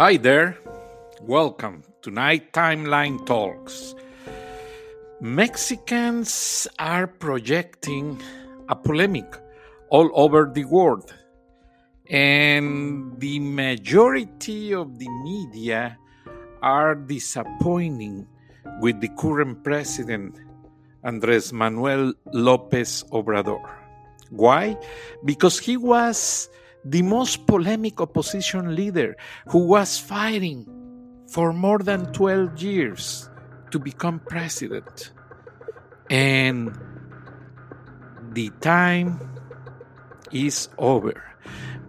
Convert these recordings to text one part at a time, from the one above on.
Hi there. Welcome to Night Timeline Talks. Mexicans are projecting a polemic all over the world, and the majority of the media are disappointing with the current president, Andres Manuel Lopez Obrador. Why? Because he was the most polemic opposition leader who was fighting for more than 12 years to become president. And the time is over.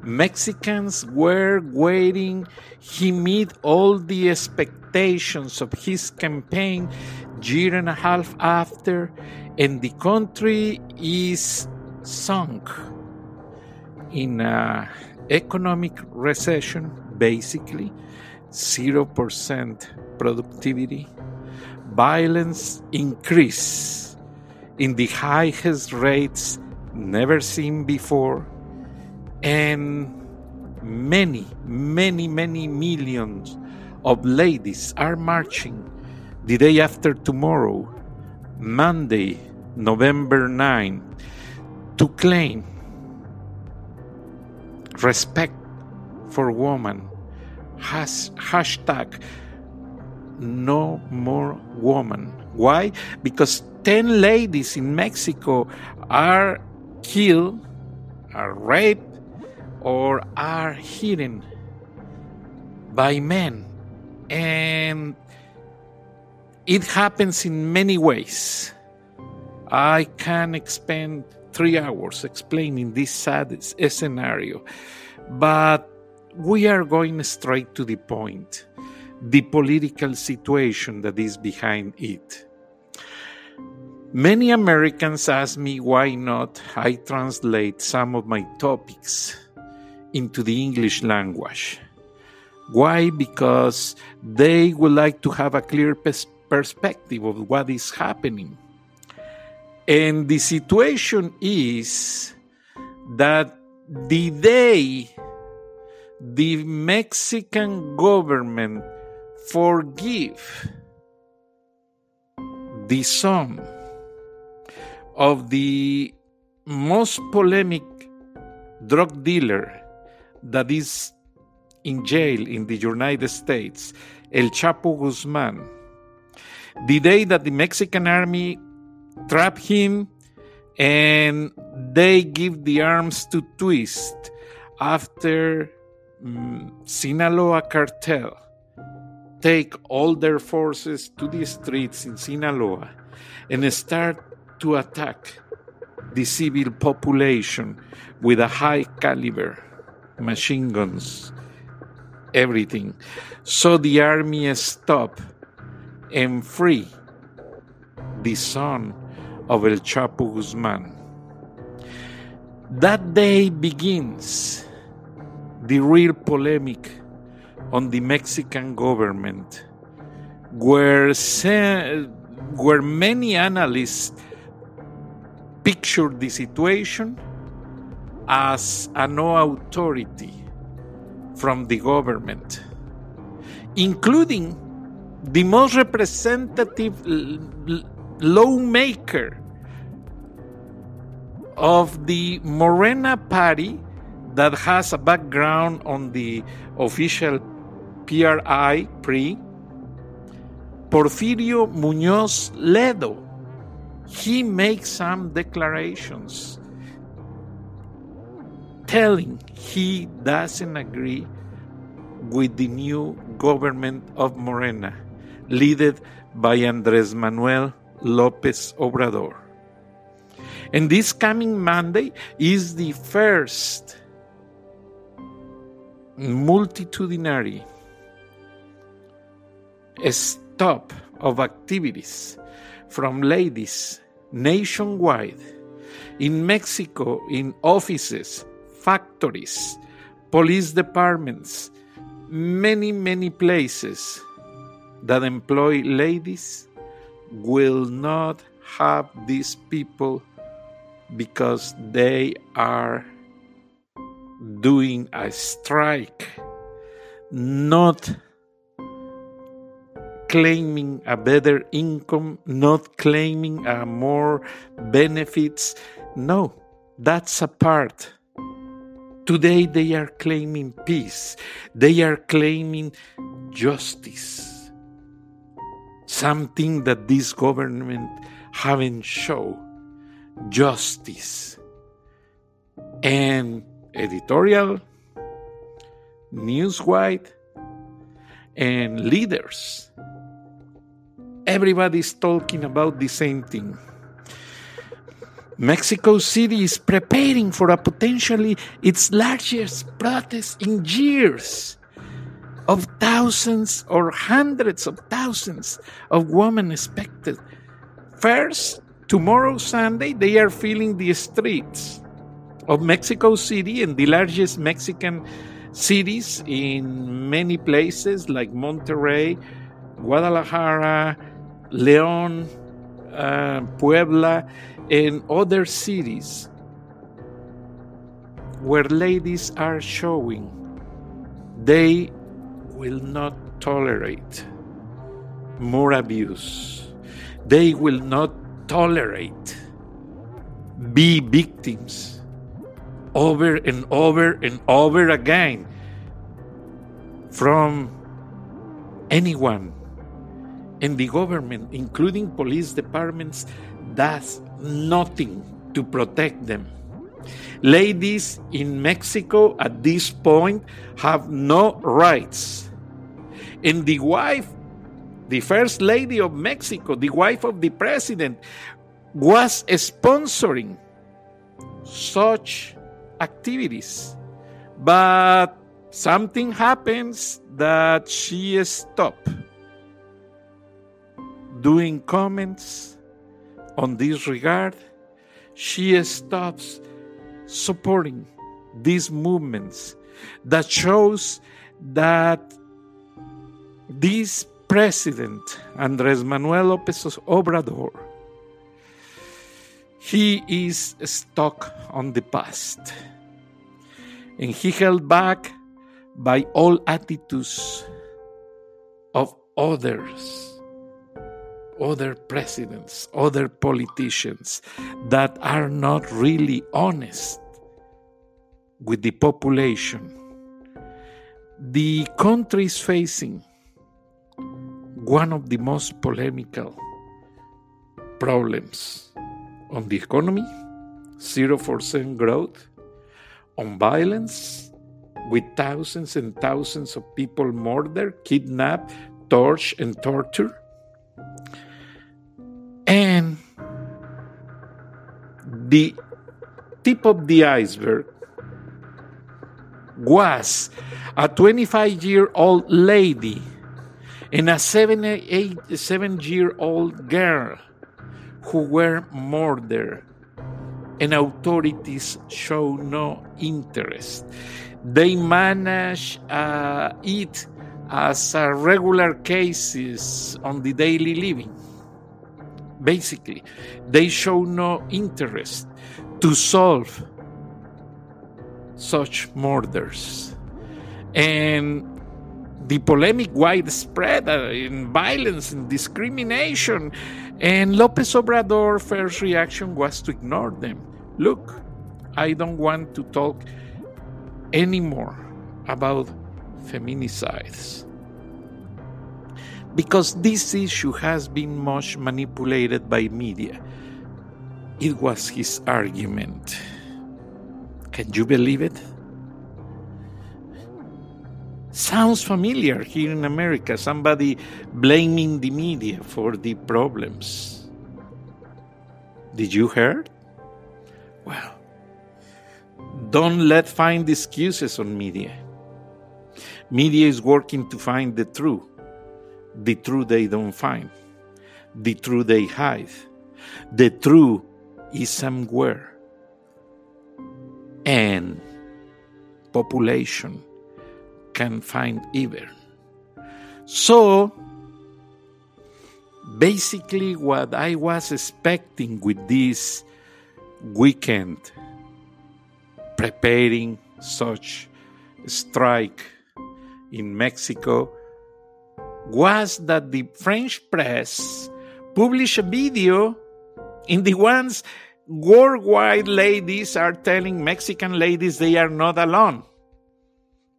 Mexicans were waiting. He met all the expectations of his campaign year and a half after, and the country is sunk in an economic recession, basically, 0% productivity, violence increase in the highest rates never seen before, and many, many, many millions of ladies are marching the day after tomorrow, Monday, November 9, to claim respect for woman. Has, hashtag no more woman. Why? Because 10 ladies in Mexico are killed, are raped, or are hidden by men. And it happens in many ways. I can spend three hours explaining this sad scenario, but we are going straight to the point the political situation that is behind it. Many Americans ask me why not I translate some of my topics into the English language. Why? Because they would like to have a clear pers- perspective of what is happening. And the situation is that the day the Mexican government forgive the son of the most polemic drug dealer that is in jail in the United States, El Chapo Guzman, the day that the Mexican army trap him and they give the arms to twist after um, Sinaloa cartel take all their forces to the streets in Sinaloa and start to attack the civil population with a high caliber machine guns everything. So the army stop and free the son of El Chapo Guzman. That day begins the real polemic on the Mexican government, where, where many analysts picture the situation as a no authority from the government, including the most representative lawmaker of the Morena party that has a background on the official PRI, PRI, Porfirio Muñoz Ledo. He makes some declarations telling he doesn't agree with the new government of Morena, led by Andres Manuel Lopez Obrador. And this coming Monday is the first multitudinary stop of activities from ladies nationwide. In Mexico, in offices, factories, police departments, many, many places that employ ladies will not have these people because they are doing a strike. not claiming a better income, not claiming a more benefits. No, that's a part. Today they are claiming peace. They are claiming justice. Something that this government haven't shown. Justice. And editorial, newswide, and leaders everybody's talking about the same thing. Mexico City is preparing for a potentially its largest protest in years of thousands or hundreds of thousands of women expected. First, tomorrow, Sunday, they are filling the streets of Mexico City and the largest Mexican cities in many places like Monterrey, Guadalajara, León, uh, Puebla, and other cities where ladies are showing they will not tolerate more abuse. They will not tolerate be victims over and over and over again from anyone and the government, including police departments, does nothing to protect them. Ladies in Mexico at this point have no rights. And the wife, the first lady of Mexico, the wife of the president, was sponsoring such activities. But something happens that she stopped doing comments on this regard, she stops supporting these movements that shows that this president, Andres Manuel Lopez Obrador, he is stuck on the past and he held back by all attitudes of others other presidents, other politicians that are not really honest with the population. The country is facing one of the most polemical problems on the economy, 0% growth, on violence, with thousands and thousands of people murdered, kidnapped, tortured, and tortured. And the tip of the iceberg was a 25 year old lady and a seven, eight, seven year old girl who were murdered, and authorities show no interest. They manage uh, it as a regular cases on the daily living basically. They show no interest to solve such murders. And the polemic widespread uh, in violence and discrimination. And Lopez Obrador's first reaction was to ignore them. Look, I don't want to talk anymore about feminicides because this issue has been much manipulated by media. It was his argument. Can you believe it? Sounds familiar here in America, somebody blaming the media for the problems. Did you hear? Well, don't let find excuses on media. Media is working to find the truth the truth they don't find, the truth they hide. The truth is somewhere. And population can find either. So, basically, what I was expecting with this weekend, preparing such strike in Mexico was that the French press published a video in the ones worldwide ladies are telling Mexican ladies they are not alone.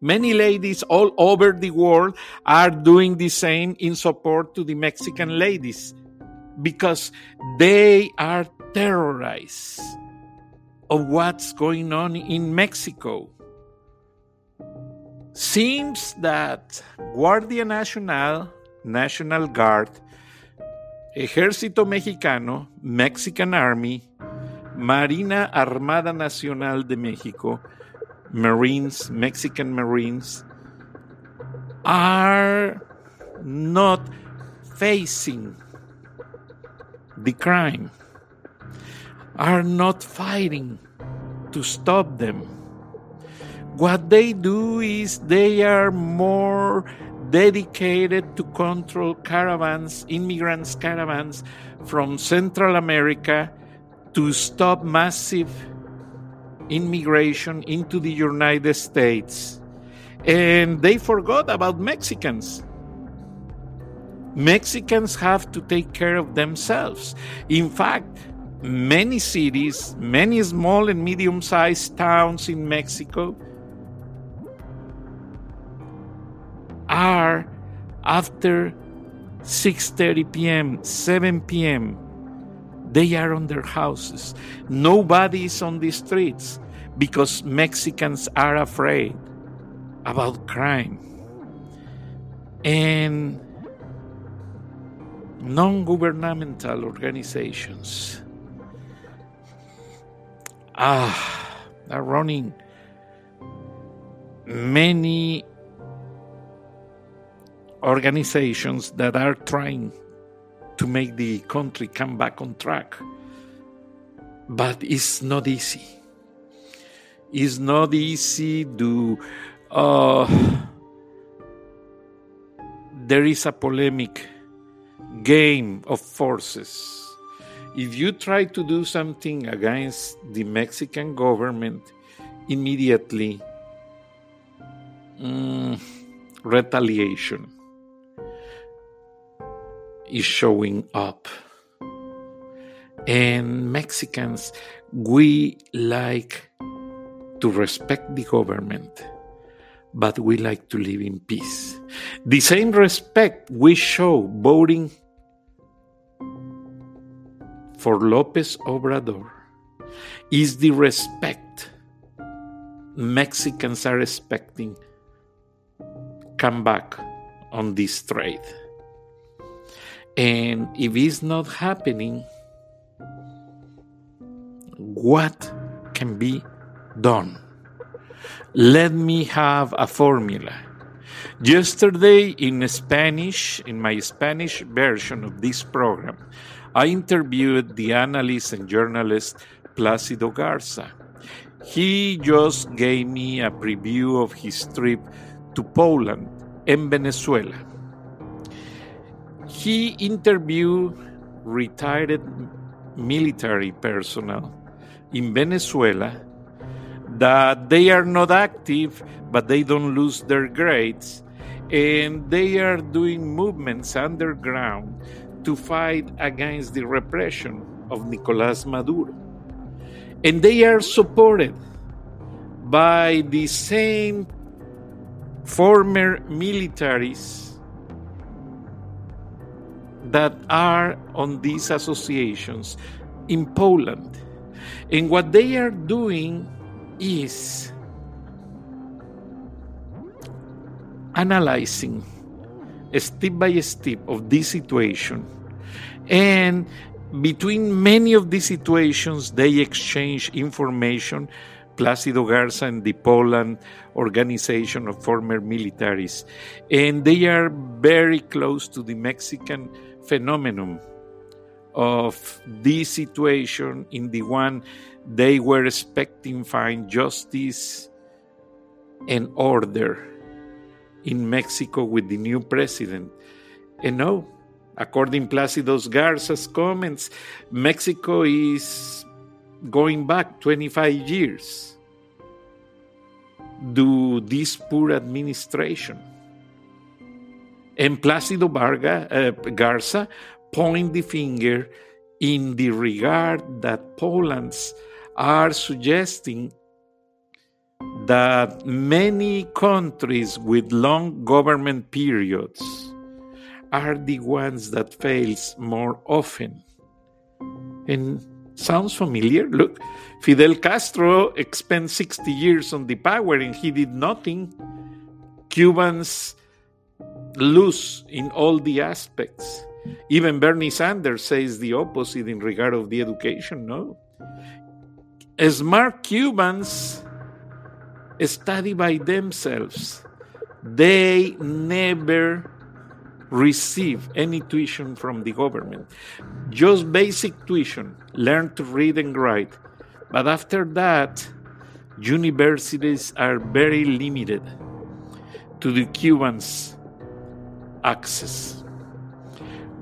Many ladies all over the world are doing the same in support to the Mexican ladies because they are terrorized of what's going on in Mexico. Seems that Guardia Nacional, National Guard, Ejército Mexicano, Mexican Army, Marina Armada Nacional de México, Marines, Mexican Marines, are not facing the crime, are not fighting to stop them. What they do is they are more dedicated to control caravans, immigrants' caravans from Central America to stop massive immigration into the United States. And they forgot about Mexicans. Mexicans have to take care of themselves. In fact, many cities, many small and medium sized towns in Mexico are after 6:30 p.m., 7 p.m. They are on their houses. Nobody is on the streets because Mexicans are afraid about crime. And non governmental organizations ah, are running many organizations that are trying to make the country come back on track. But it's not easy. It's not easy to. Uh, there is a polemic game of forces. If you try to do something against the Mexican government, immediately mm, retaliation is showing up. And Mexicans, we like to respect the government, but we like to live in peace. The same respect we show voting for Lopez Obrador is the respect Mexicans are expecting come back on this trade. And if it's not happening, what can be done? Let me have a formula. Yesterday, in Spanish, in my Spanish version of this program, I interviewed the analyst and journalist Placido Garza. He just gave me a preview of his trip to Poland and Venezuela he interviewed retired military personnel in Venezuela that they are not active but they don't lose their grades and they are doing movements underground to fight against the repression of Nicolas Maduro. And they are supported by the same former militaries that are on these associations in Poland. And what they are doing is analyzing step by step of this situation. And between many of these situations, they exchange information. Placido Garza and the Poland organization of former militaries. And they are very close to the Mexican phenomenon of this situation in the one they were expecting find justice and order in Mexico with the new president. And no, according Placido Garza's comments, Mexico is going back 25 years to this poor administration. And Placido Varga, uh, Garza point the finger in the regard that Poland's are suggesting that many countries with long government periods are the ones that fails more often. And sounds familiar? Look, Fidel Castro spent 60 years on the power and he did nothing. Cubans lose in all the aspects. Even Bernie Sanders says the opposite in regard of the education, no? Smart Cubans study by themselves. They never receive any tuition from the government. Just basic tuition, learn to read and write. But after that, universities are very limited to the Cubans' access.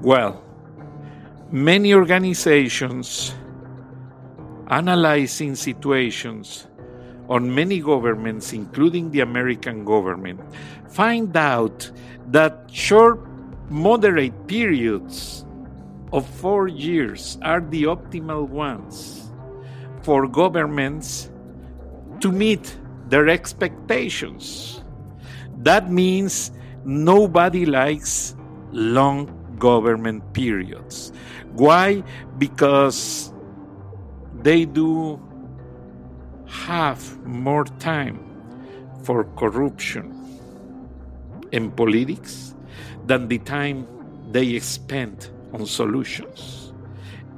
Well, many organizations analyzing situations on many governments, including the American government, find out that short, moderate periods of four years are the optimal ones for governments to meet their expectations. That means nobody likes long government periods. Why? Because they do have more time for corruption in politics than the time they spend on solutions.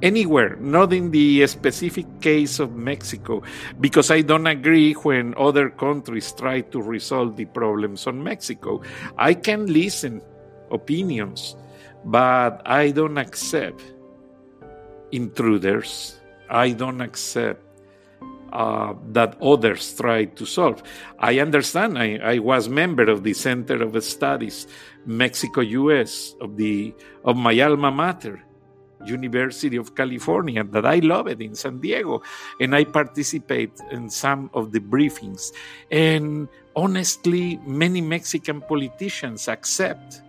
Anywhere, not in the specific case of Mexico, because I don't agree when other countries try to resolve the problems on Mexico. I can listen opinions, but I don't accept intruders I don't accept uh, that others try to solve. I understand. I, I, was member of the Center of Studies, Mexico U.S. of the of my alma mater, University of California. That I love it in San Diego, and I participate in some of the briefings. And honestly, many Mexican politicians accept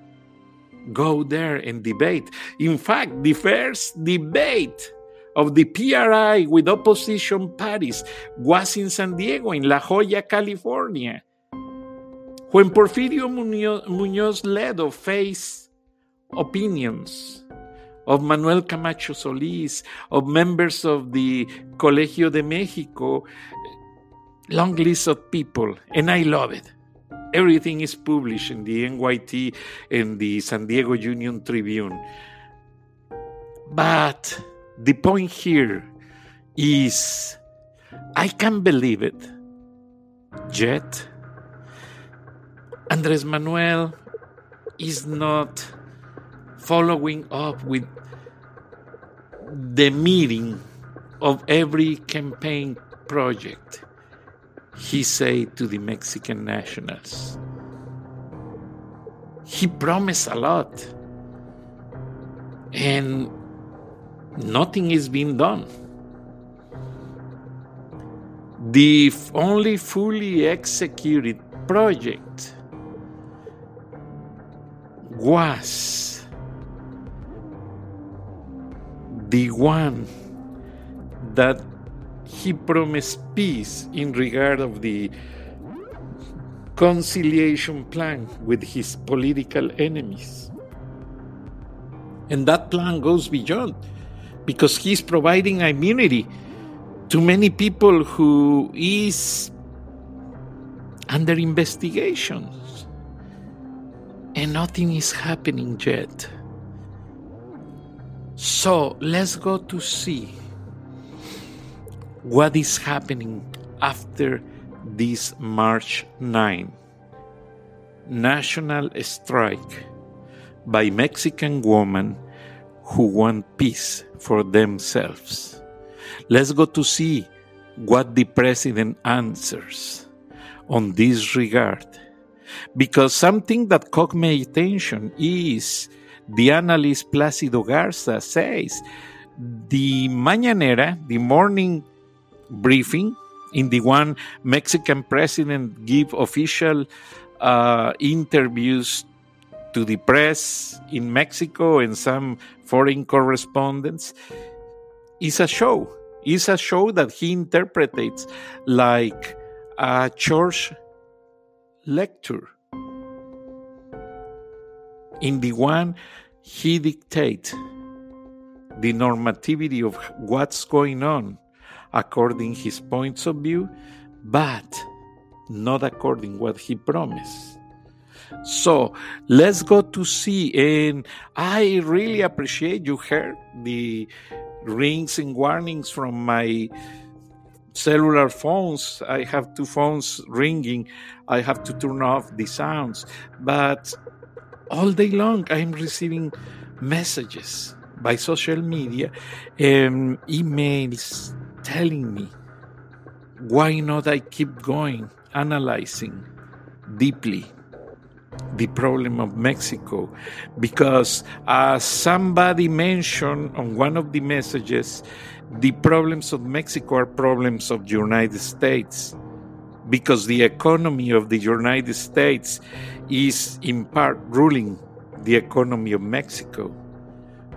go there and debate. In fact, the first debate of the PRI with opposition parties was in San Diego, in La Jolla, California. When Porfirio Muñoz, Ledo faced opinions of Manuel Camacho Solis, of members of the Colegio de Mexico, long list of people, and I love it. Everything is published in the NYT and the San Diego Union Tribune. But the point here is I can't believe it. Yet, Andres Manuel is not following up with the meeting of every campaign project he said to the Mexican nationals. He promised a lot. And nothing is being done. The only fully executed project was the one that he promised peace in regard of the conciliation plan with his political enemies. And that plan goes beyond because he's providing immunity to many people who is under investigations and nothing is happening yet so let's go to see what is happening after this march 9 national strike by mexican women who want peace for themselves. Let's go to see what the president answers on this regard. Because something that caught my attention is the analyst Placido Garza says the mañanera, the morning briefing, in the one Mexican president give official uh, interviews to the press in Mexico and some foreign correspondents is a show. Is a show that he interprets like a church lecture. In the one, he dictates the normativity of what's going on according his points of view, but not according what he promised. So let's go to see. And I really appreciate you heard the rings and warnings from my cellular phones. I have two phones ringing. I have to turn off the sounds. But all day long, I'm receiving messages by social media and emails telling me why not I keep going, analyzing deeply the problem of Mexico? Because as somebody mentioned on one of the messages, the problems of Mexico are problems of the United States because the economy of the United States is in part ruling the economy of Mexico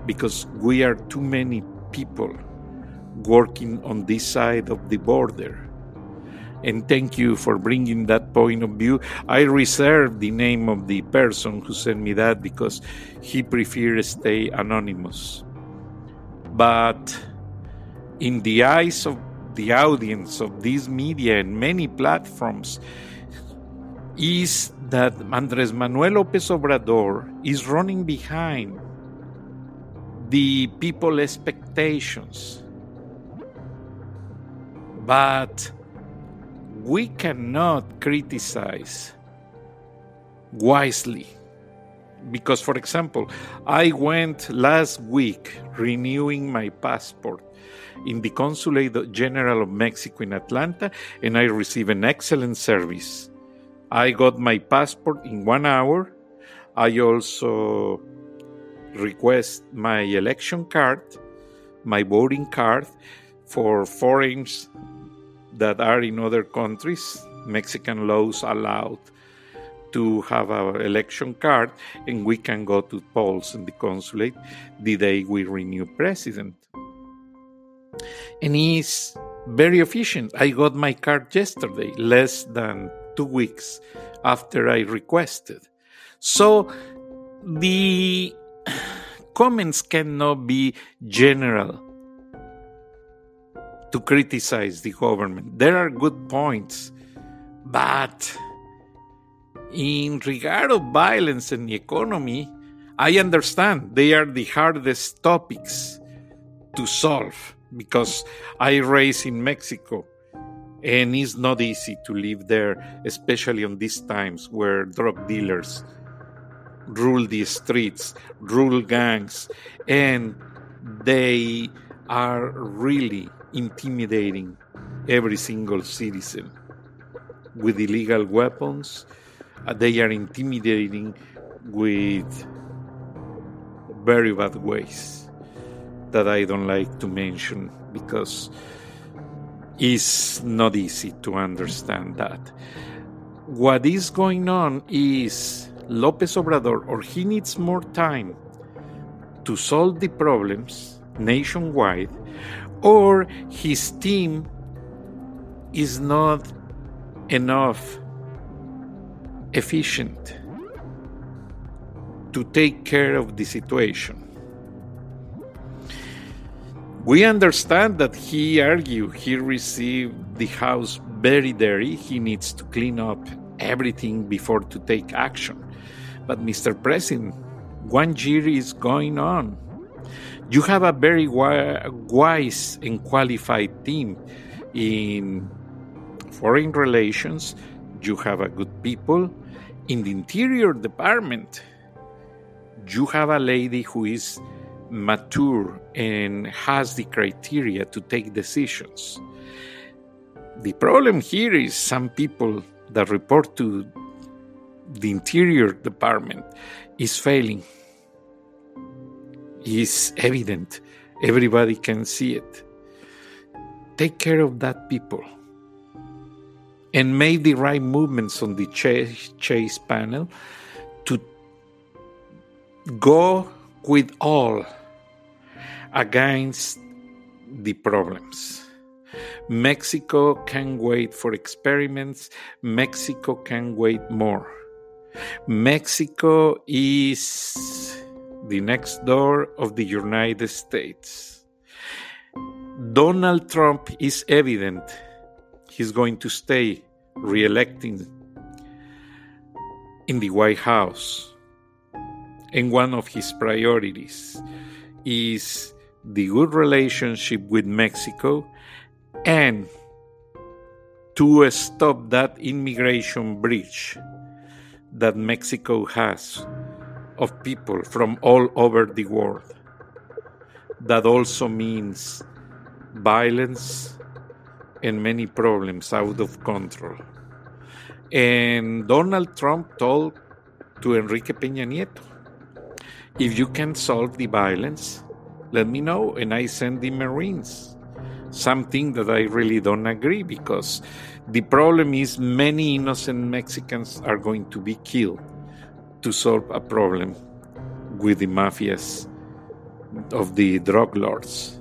because we are too many people working on this side of the border and thank you for bringing that point of view. I reserve the name of the person who sent me that because he prefers to stay anonymous. But in the eyes of the audience of these media and many platforms, is that Andres Manuel López Obrador is running behind the people expectations. But we cannot criticize wisely. Because, for example, I went last week renewing my passport in the Consulate General of Mexico in Atlanta, and I received an excellent service. I got my passport in one hour. I also request my election card, my voting card for foreigners that are in other countries. Mexican laws allowed to have our election card and we can go to polls in the consulate the day we renew president. And he's very efficient. I got my card yesterday, less than two weeks after I requested. So the comments cannot be general to criticize the government. There are good points, but in regard of violence and the economy, I understand they are the hardest topics to solve because I raised in Mexico and it's not easy to live there, especially on these times where drug dealers rule the streets, rule gangs, and they are really intimidating every single citizen with illegal weapons. Uh, they are intimidating with very bad ways that I don't like to mention because it's not easy to understand that. What is going on is Lopez Obrador, or he needs more time to solve the problems nationwide, or his team is not enough efficient to take care of the situation. We understand that he argued he received the house very dirty. He needs to clean up everything before to take action. But Mr. President, one year is going on you have a very wise and qualified team in foreign relations. You have a good people in the interior department. You have a lady who is mature and has the criteria to take decisions. The problem here is some people that report to the interior department is failing is evident. Everybody can see it. Take care of that people and make the right movements on the chase, chase panel to go with all against the problems. Mexico can wait for experiments. Mexico can wait more. Mexico is the next door of the United States. Donald Trump is evident he's going to stay re-electing in the White House. And one of his priorities is the good relationship with Mexico and to stop that immigration breach that Mexico has of people from all over the world. That also means violence and many problems out of control. And Donald Trump told to Enrique Peña Nieto, if you can solve the violence, let me know and I send the Marines. Something that I really don't agree because the problem is many innocent Mexicans are going to be killed to solve a problem with the mafias of the drug lords.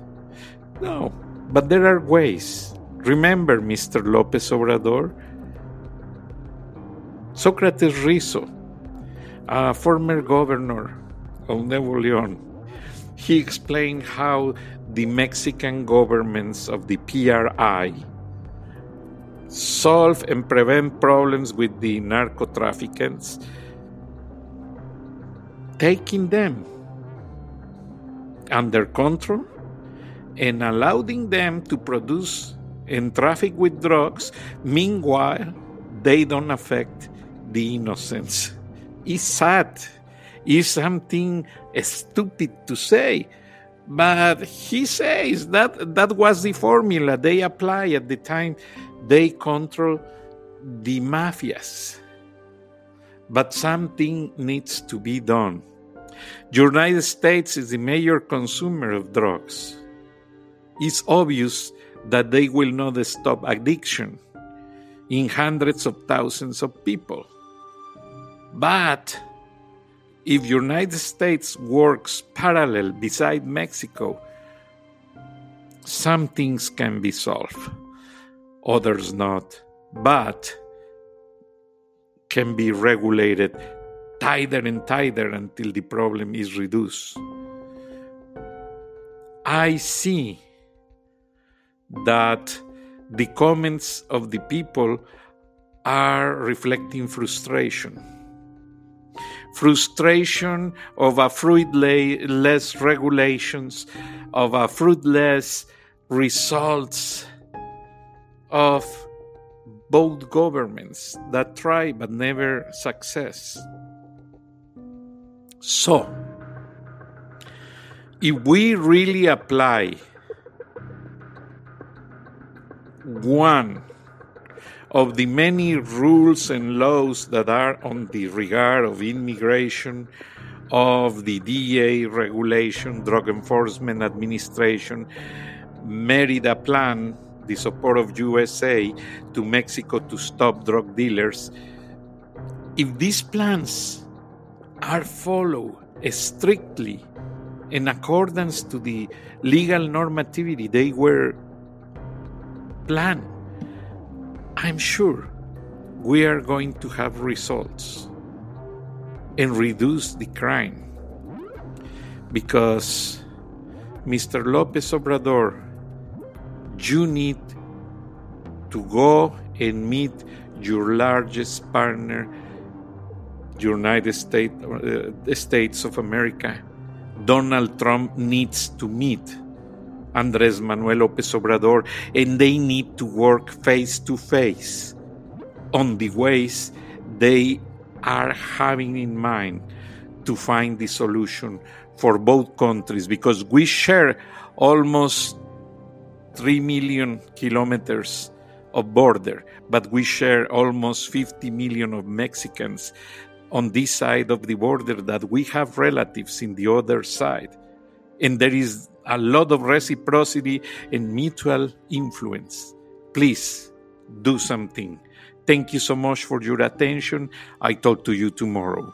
No, but there are ways. Remember, Mr. Lopez Obrador, Socrates Rizzo, a former governor of Nuevo León, he explained how the Mexican governments of the PRI solve and prevent problems with the narco traffickers, taking them under control and allowing them to produce and traffic with drugs. Meanwhile, they don't affect the innocents. It's sad. It's something stupid to say, but he says that that was the formula they apply at the time they control the mafias. But something needs to be done. The United States is the major consumer of drugs. It's obvious that they will not stop addiction in hundreds of thousands of people. But if United States works parallel beside Mexico, some things can be solved others not, but can be regulated tighter and tighter until the problem is reduced. I see that the comments of the people are reflecting frustration. Frustration of a fruitless regulations, of a fruitless results of both governments that try but never success. So, if we really apply one of the many rules and laws that are on the regard of immigration, of the DEA regulation, Drug Enforcement Administration, Merida Plan, the support of USA to Mexico to stop drug dealers, if these plans are followed strictly in accordance to the legal normativity they were planned, I'm sure we are going to have results and reduce the crime. Because Mr. Lopez Obrador you need to go and meet your largest partner, United States, uh, States of America. Donald Trump needs to meet Andres Manuel Lopez Obrador, and they need to work face to face on the ways they are having in mind to find the solution for both countries because we share almost 3 million kilometers of border, but we share almost 50 million of Mexicans on this side of the border that we have relatives in the other side. And there is a lot of reciprocity and mutual influence. Please do something. Thank you so much for your attention. I talk to you tomorrow.